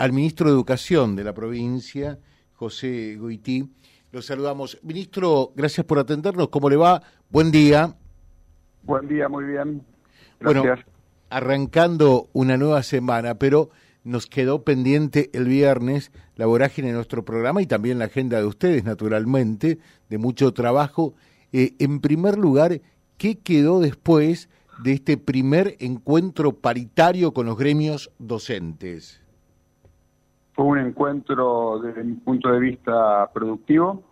al ministro de Educación de la provincia, José Goití. Lo saludamos. Ministro, gracias por atendernos. ¿Cómo le va? Buen día. Buen día, muy bien. Gracias. Bueno, arrancando una nueva semana, pero nos quedó pendiente el viernes la vorágine de nuestro programa y también la agenda de ustedes, naturalmente, de mucho trabajo. Eh, en primer lugar, ¿qué quedó después de este primer encuentro paritario con los gremios docentes? Fue un encuentro desde mi punto de vista productivo.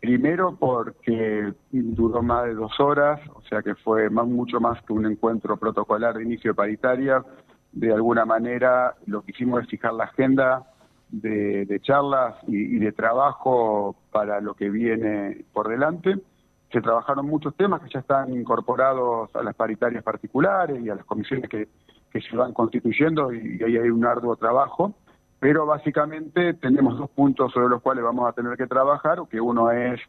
Primero porque duró más de dos horas, o sea que fue mucho más que un encuentro protocolar de inicio de paritaria. De alguna manera lo que hicimos es fijar la agenda de, charlas y de trabajo para lo que viene por delante se trabajaron muchos temas que ya están incorporados a las paritarias particulares y a las comisiones que, se van constituyendo y, ahí hay un arduo trabajo, pero básicamente tenemos dos puntos sobre los cuales vamos a tener que trabajar, que uno es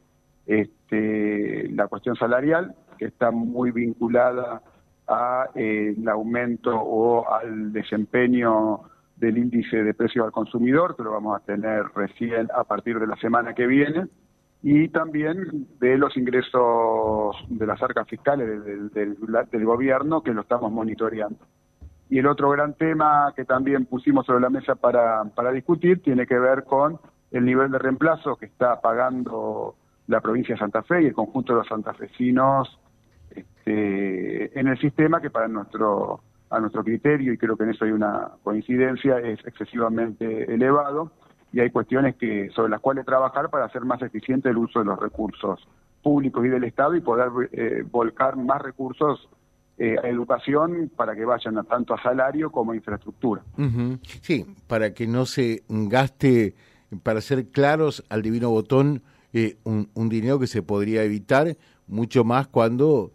este, la cuestión salarial, que está muy vinculada al eh, aumento o al desempeño del índice de precios al consumidor, que lo vamos a tener recién a partir de la semana que viene, y también de los ingresos de las arcas fiscales del, gobierno que lo estamos monitoreando. Y el otro gran tema que también pusimos sobre la mesa para, para discutir tiene que ver con el nivel de reemplazo que está pagando la provincia de Santa Fe y el conjunto de los santafesinos este, en el sistema que para nuestro a nuestro criterio, y creo que en eso hay una coincidencia, es excesivamente elevado. Y hay cuestiones que sobre las cuales trabajar para hacer más eficiente el uso de los recursos públicos y del Estado y poder eh, volcar más recursos eh, a educación para que vayan a, tanto a salario como a infraestructura. Sí, para que no se gaste, para ser claros al divino botón, eh, un, un, dinero que se podría evitar, mucho más cuando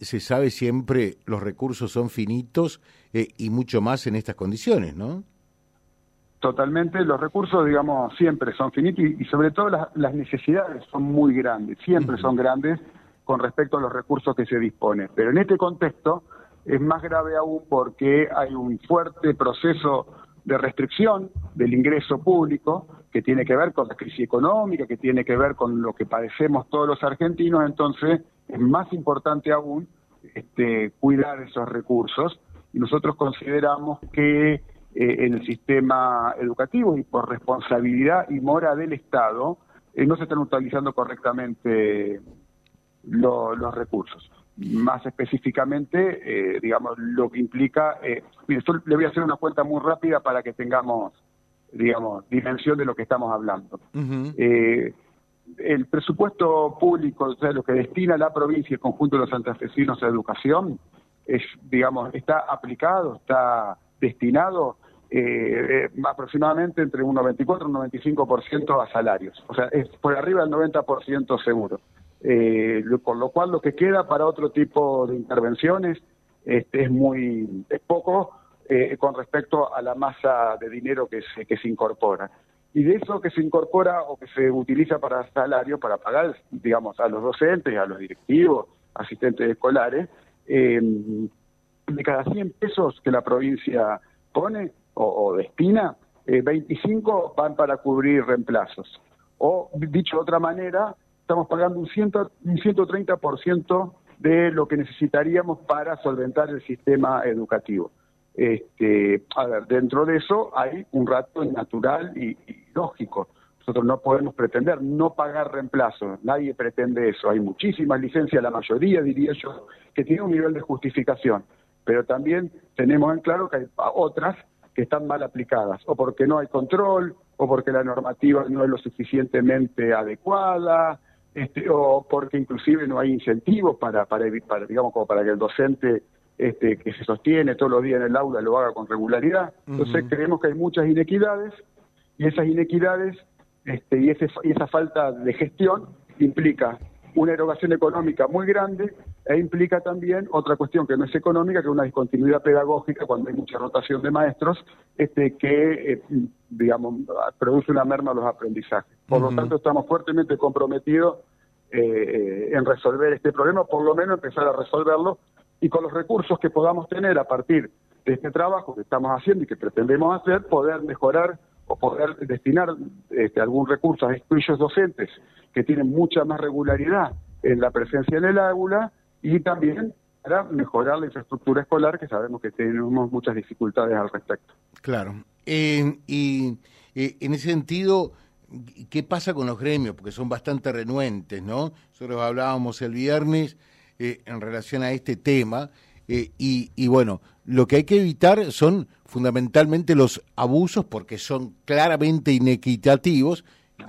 se sabe siempre los recursos son finitos y mucho más en estas condiciones, ¿no? Totalmente, los recursos, digamos, siempre son finitos y, sobre todo las, necesidades son muy grandes, siempre son grandes con respecto a los recursos que se disponen. Pero en este contexto es más grave aún porque hay un fuerte proceso de restricción del ingreso público que tiene que ver con la crisis económica, que tiene que ver con lo que padecemos todos los argentinos, entonces es más importante aún este, cuidar esos recursos y nosotros consideramos que eh, en el sistema educativo y por responsabilidad y mora del Estado eh, no se están utilizando correctamente los recursos. Más específicamente, eh, digamos, lo que implica, mire, le voy a hacer una cuenta muy rápida para que tengamos, digamos, dimensión de lo que estamos hablando. el presupuesto público, o sea, lo que destina la provincia y el conjunto de los santafesinos a educación, es, digamos, está aplicado, está destinado eh, eh, aproximadamente entre un 94 y un 95% a salarios. O sea, es por arriba del 90% seguro. Eh, por lo cual lo que queda para otro tipo de intervenciones este, es muy es poco eh, con respecto a la masa de dinero que se, que se incorpora. Y de eso que se incorpora o que se utiliza para salario, para pagar, digamos, a los docentes, a los directivos, asistentes escolares, de cada 100 pesos que la provincia pone, o, destina, 25 eh, van para cubrir reemplazos. O, dicho de otra manera, estamos pagando un, ciento, un 130% de lo que necesitaríamos para solventar el sistema educativo. Este, a ver, dentro de eso hay un rato natural y, lógico. Nosotros no podemos pretender no pagar reemplazos, nadie pretende eso. Hay muchísimas licencias, la mayoría diría yo, que tiene un nivel de justificación, pero también tenemos en claro que hay otras que están mal aplicadas, o porque no hay control, o porque la normativa no es lo suficientemente adecuada, este, o porque inclusive no hay incentivos para, para, para, digamos, como para que el docente este, que se sostiene todos los días en el aula lo haga con regularidad. Entonces creemos que hay muchas inequidades y esas inequidades este, y, ese, y esa falta de gestión implica una erogación económica muy grande e implica también otra cuestión que no es económica, que es una discontinuidad pedagógica cuando hay mucha rotación de maestros, este que, eh, digamos, produce una merma a los aprendizajes. Por lo tanto, estamos fuertemente comprometidos eh, en resolver este problema, por lo menos empezar a resolverlo, y con los recursos que podamos tener a partir de este trabajo que estamos haciendo y que pretendemos hacer, poder mejorar o poder destinar este, algún recurso a aquellos docentes que tienen mucha más regularidad en la presencia en el aula y también para mejorar la infraestructura escolar, que sabemos que tenemos muchas dificultades al respecto. Claro. Y eh, en ese sentido, ¿qué pasa con los gremios? Porque son bastante renuentes, ¿no? Nosotros hablábamos el viernes eh, en relación a este tema. Y, y, bueno, lo que hay que evitar son fundamentalmente los abusos porque son claramente inequitativos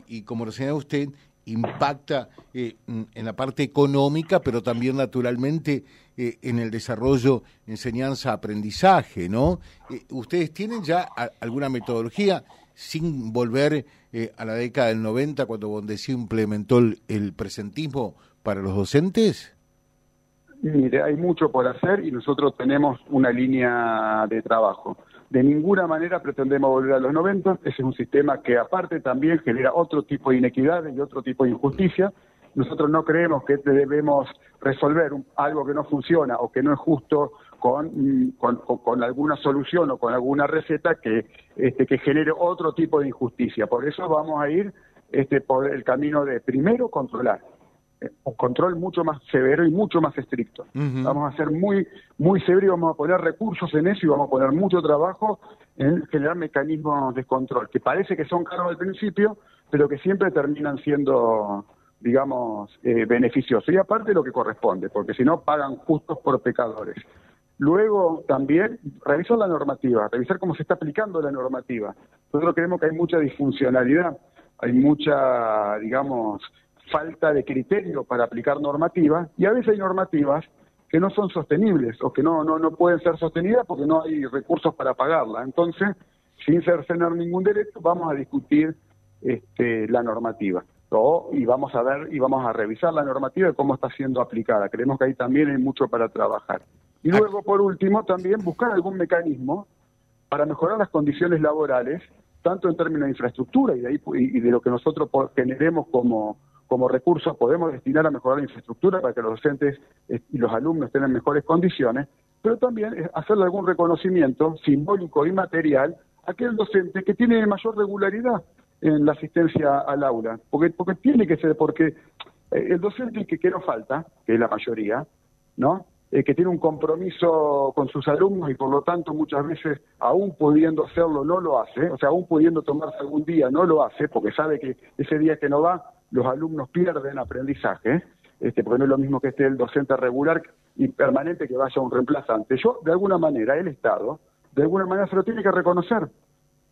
y como lo señala usted, impacta eh, en la parte económica, pero también naturalmente eh, en el desarrollo, enseñanza, aprendizaje, ¿no? Eh, ¿Ustedes tienen ya alguna metodología sin volver a la década del 90 cuando Bondesí implementó el presentismo para los docentes? Mire, hay mucho por hacer y nosotros tenemos una línea de trabajo. De ninguna manera pretendemos volver a los 90, ese es un sistema que aparte también genera otro tipo de inequidades y otro tipo de injusticia. Nosotros no creemos que debemos resolver algo que no funciona o que no es justo con, con, alguna solución o con alguna receta que, este, que genere otro tipo de injusticia. Por eso vamos a ir este, por el camino de primero controlar un control mucho más severo y mucho más estricto. Vamos a ser muy, muy severos y vamos a poner recursos en eso y vamos a poner mucho trabajo en generar mecanismos de control, que parece que son caros al principio, pero que siempre terminan siendo, digamos, eh, beneficiosos. Y aparte lo que corresponde, porque si no pagan justos por pecadores. Luego también revisar la normativa, revisar cómo se está aplicando la normativa. Nosotros creemos que hay mucha disfuncionalidad, hay mucha, digamos, falta de criterio para aplicar normativas y a veces hay normativas que no son sostenibles o que no, no, no pueden ser sostenidas porque no hay recursos para pagarla. Entonces, sin cercenar ningún derecho, vamos a discutir este, la normativa. y vamos a ver y vamos a revisar la normativa de cómo está siendo aplicada. Creemos que ahí también hay mucho para trabajar. Y luego, por último, también buscar algún mecanismo para mejorar las condiciones laborales, tanto en términos de infraestructura y de, ahí, y de lo que nosotros generemos como, como recursos podemos destinar a mejorar la infraestructura para que los docentes eh, y los alumnos tengan mejores condiciones, pero también hacerle algún reconocimiento simbólico y material a aquel docente que tiene mayor regularidad en la asistencia al aula, porque, porque tiene que ser, porque eh, el docente que, que no falta, que es la mayoría, ¿no? Eh, que tiene un compromiso con sus alumnos y por lo tanto muchas veces, aún pudiendo hacerlo, no lo hace, o sea, aún pudiendo tomarse algún día, no lo hace, porque sabe que ese día que no va, los alumnos pierden aprendizaje, este, porque no es lo mismo que esté el docente regular y permanente que vaya un reemplazante. Yo, de alguna manera, el Estado, de alguna manera se lo tiene que reconocer.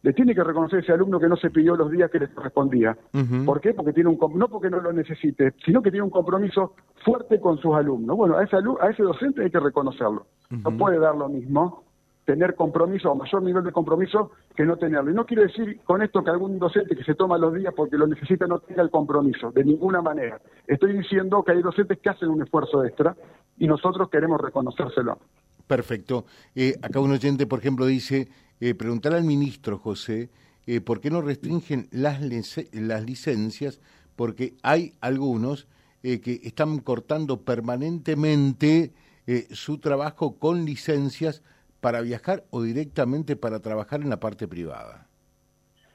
Le tiene que reconocer ese alumno que no se pidió los días que le correspondía. ¿Por qué? Porque tiene un no porque no lo necesite, sino que tiene un compromiso fuerte con sus alumnos. Bueno, a ese, a ese docente hay que reconocerlo. No puede dar lo mismo tener compromiso o mayor nivel de compromiso que no tenerlo. Y no quiero decir con esto que algún docente que se toma los días porque lo necesita no tenga el compromiso, de ninguna manera. Estoy diciendo que hay docentes que hacen un esfuerzo extra y nosotros queremos reconocérselo. Perfecto. Eh, acá un oyente, por ejemplo, dice, eh, preguntar al ministro, José, eh, ¿por qué no restringen las, las licencias? Porque hay algunos eh, que están cortando permanentemente su trabajo con licencias para viajar o directamente para trabajar en la parte privada?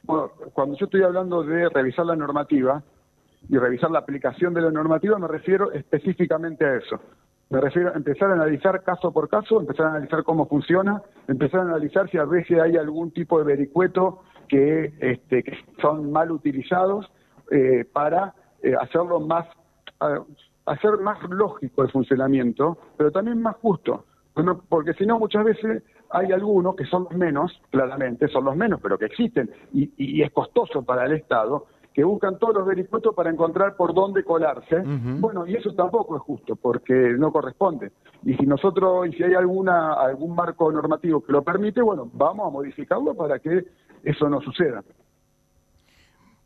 Bueno, cuando yo estoy hablando de revisar la normativa y revisar la aplicación de la normativa, me refiero específicamente a eso. Me refiero a empezar a analizar caso por caso, empezar a analizar cómo funciona, empezar a analizar si a veces hay algún tipo de vericueto que, este, que son mal utilizados eh, para eh, hacerlo más, hacer más lógico el funcionamiento, pero también más justo porque si no, muchas veces hay algunos que son los menos, claramente, son los menos, pero que existen, y, es costoso para el Estado, que buscan todos los vericuetos para encontrar por dónde colarse. Bueno, y eso tampoco es justo, porque no corresponde. Y si nosotros, y si hay alguna algún marco normativo que lo permite, bueno, vamos a modificarlo para que eso no suceda.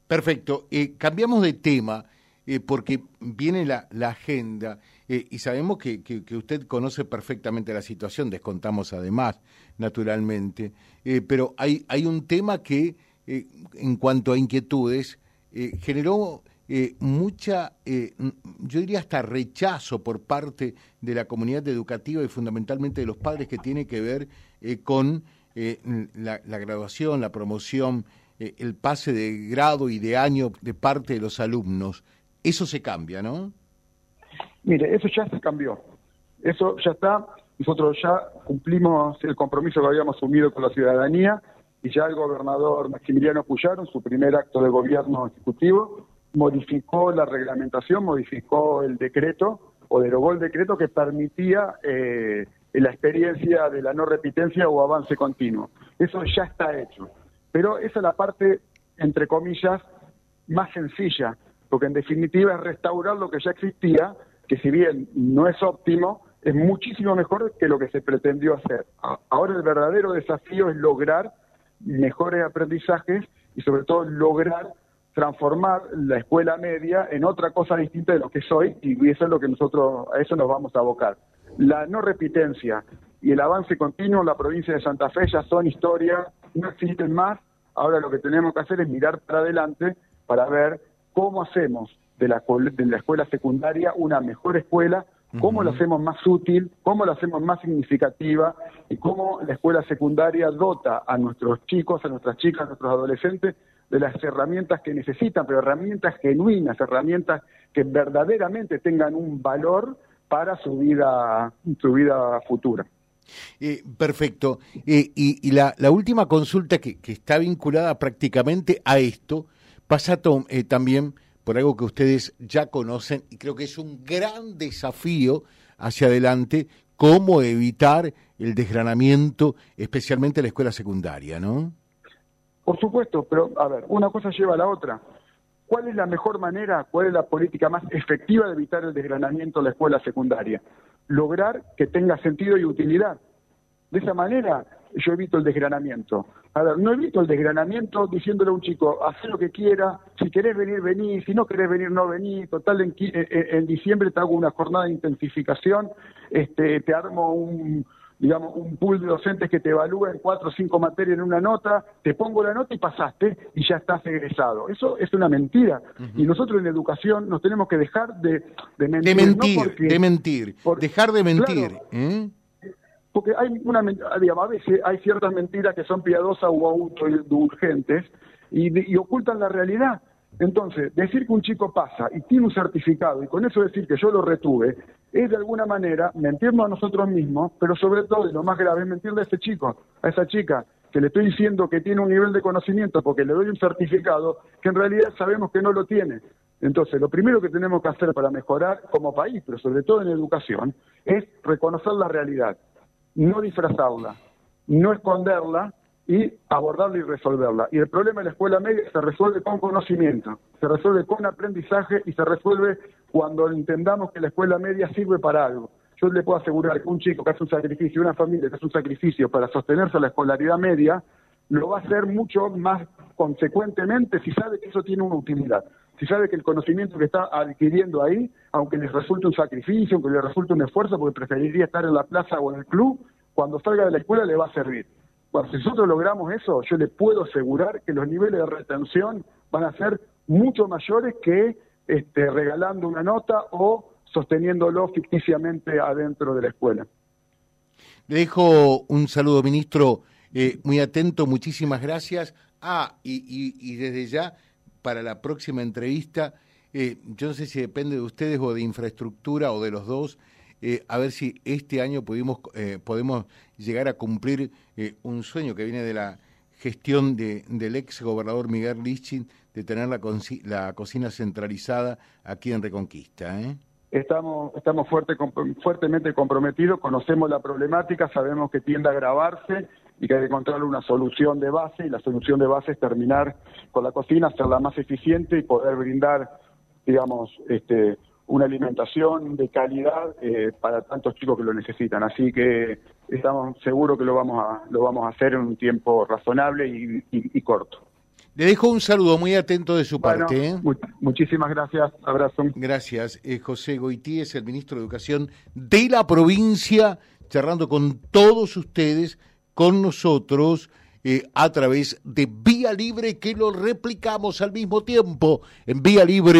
Perfecto. Eh, cambiamos de tema. Eh, porque viene la, agenda eh, y sabemos que, usted conoce perfectamente la situación, descontamos además, naturalmente, eh, pero hay, un tema que, en cuanto a inquietudes, generó mucha, yo diría hasta rechazo por parte de la comunidad educativa y fundamentalmente de los padres que tiene que ver con la, la, graduación, la promoción el pase de grado y de año de parte de los alumnos. Eso se cambia, ¿no? Mire, eso ya se cambió. Eso ya está. Nosotros ya cumplimos el compromiso que habíamos asumido con la ciudadanía y ya el gobernador Maximiliano Puyaro, en su primer acto de gobierno ejecutivo, modificó la reglamentación, modificó el decreto o derogó el decreto que permitía eh, la experiencia de la no repitencia o avance continuo. Eso ya está hecho. Pero esa es la parte, entre comillas, más sencilla, porque en definitiva es restaurar lo que ya existía, que si bien no es óptimo, es muchísimo mejor que lo que se pretendió hacer. Ahora el verdadero desafío es lograr mejores aprendizajes y sobre todo lograr transformar la escuela media en otra cosa distinta de lo que soy y eso es lo que nosotros a eso nos vamos a abocar. La no repitencia y el avance continuo en la provincia de Santa Fe ya son historia, no existen más. Ahora lo que tenemos que hacer es mirar para adelante para ver cómo hacemos de la, de la escuela secundaria una mejor escuela, cómo la hacemos más útil, cómo la hacemos más significativa y cómo la escuela secundaria dota a nuestros chicos, a nuestras chicas, a nuestros adolescentes de las herramientas que necesitan, pero herramientas genuinas, herramientas que verdaderamente tengan un valor para su vida, su vida futura. Eh, perfecto. Eh, y, la, última consulta que, está vinculada prácticamente a esto pasa eh, también por algo que ustedes ya conocen y creo que es un gran desafío hacia adelante, cómo evitar el desgranamiento, especialmente en la escuela secundaria, ¿no? Por supuesto, pero a ver, una cosa lleva a la otra. ¿Cuál es la mejor manera, cuál es la política más efectiva de evitar el desgranamiento de la escuela secundaria? Lograr que tenga sentido y utilidad. De esa manera yo evito el desgranamiento. A ver, no evito el desgranamiento diciéndole a un chico, haz lo que quiera, si querés venir, vení, si no querés venir, no vení, total, en, en diciembre te hago una jornada de intensificación, este, te armo un, digamos, un pool de docentes que te evalúen cuatro o cinco materias en una nota, te pongo la nota y pasaste y ya estás egresado. Eso es una mentira. Y nosotros en educación nos tenemos que dejar de, de mentir. De mentir, de mentir. dejar de mentir. ¿eh? Porque hay una, digamos, a veces hay ciertas mentiras que son piadosas o autoindulgentes y, y ocultan la realidad. Entonces, decir que un chico pasa y tiene un certificado y con eso decir que yo lo retuve, es de alguna manera mentirnos a nosotros mismos, pero sobre todo, y lo más grave, es mentirle a ese chico, a esa chica, que le estoy diciendo que tiene un nivel de conocimiento porque le doy un certificado que en realidad sabemos que no lo tiene. Entonces, lo primero que tenemos que hacer para mejorar como país, pero sobre todo en educación, es reconocer la realidad, no disfrazarla, no esconderla y abordarla y resolverla. Y el problema de la escuela media se resuelve con conocimiento, se resuelve con aprendizaje y se resuelve cuando entendamos que la escuela media sirve para algo. Yo le puedo asegurar que un chico que hace un sacrificio, una familia que hace un sacrificio para sostenerse a la escolaridad media, lo va a hacer mucho más consecuentemente si sabe que eso tiene una utilidad. Si sabe que el conocimiento que está adquiriendo ahí, aunque le resulte un sacrificio, aunque le resulte un esfuerzo, porque preferiría estar en la plaza o en el club, cuando salga de la escuela le va a servir. Bueno, si nosotros logramos eso, yo le puedo asegurar que los niveles de retención van a ser mucho mayores que este, regalando una nota o sosteniéndolo ficticiamente adentro de la escuela. Le dejo un saludo, ministro, eh, muy atento, muchísimas gracias. Ah, y, desde ya, para la próxima entrevista, eh, yo no sé si depende de ustedes o de infraestructura o de los dos, eh, a ver si este año pudimos, eh, podemos llegar a cumplir eh, un sueño que viene de la gestión de, del ex gobernador Miguel Lichin de tener la, la cocina centralizada aquí en Reconquista. Estamos, estamos fuerte, fuertemente comprometidos, conocemos la problemática, sabemos que tiende a agravarse y que hay que encontrar una solución de base y la solución de base es terminar con la cocina, hacerla más eficiente y poder brindar, digamos, este, una alimentación de calidad eh, para tantos chicos que lo necesitan. Así que estamos seguros que lo vamos a, lo vamos a hacer en un tiempo razonable y, corto. Le dejo un saludo muy atento de su parte. ¿eh? muchísimas gracias, abrazo. Gracias. Eh, José Goití es el ministro de Educación de la provincia, charlando con todos ustedes, con nosotros. A través de Vía Libre que lo replicamos al mismo tiempo en vialibre.ar.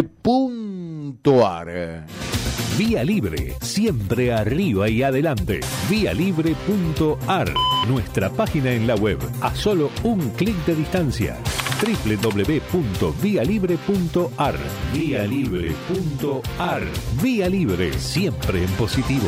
Vía Libre, siempre arriba y adelante. Vialibre.ar, nuestra página en la web, a solo un clic de distancia. www.vialibre.ar. Vía Libre.ar. Vía Libre, siempre en positivo.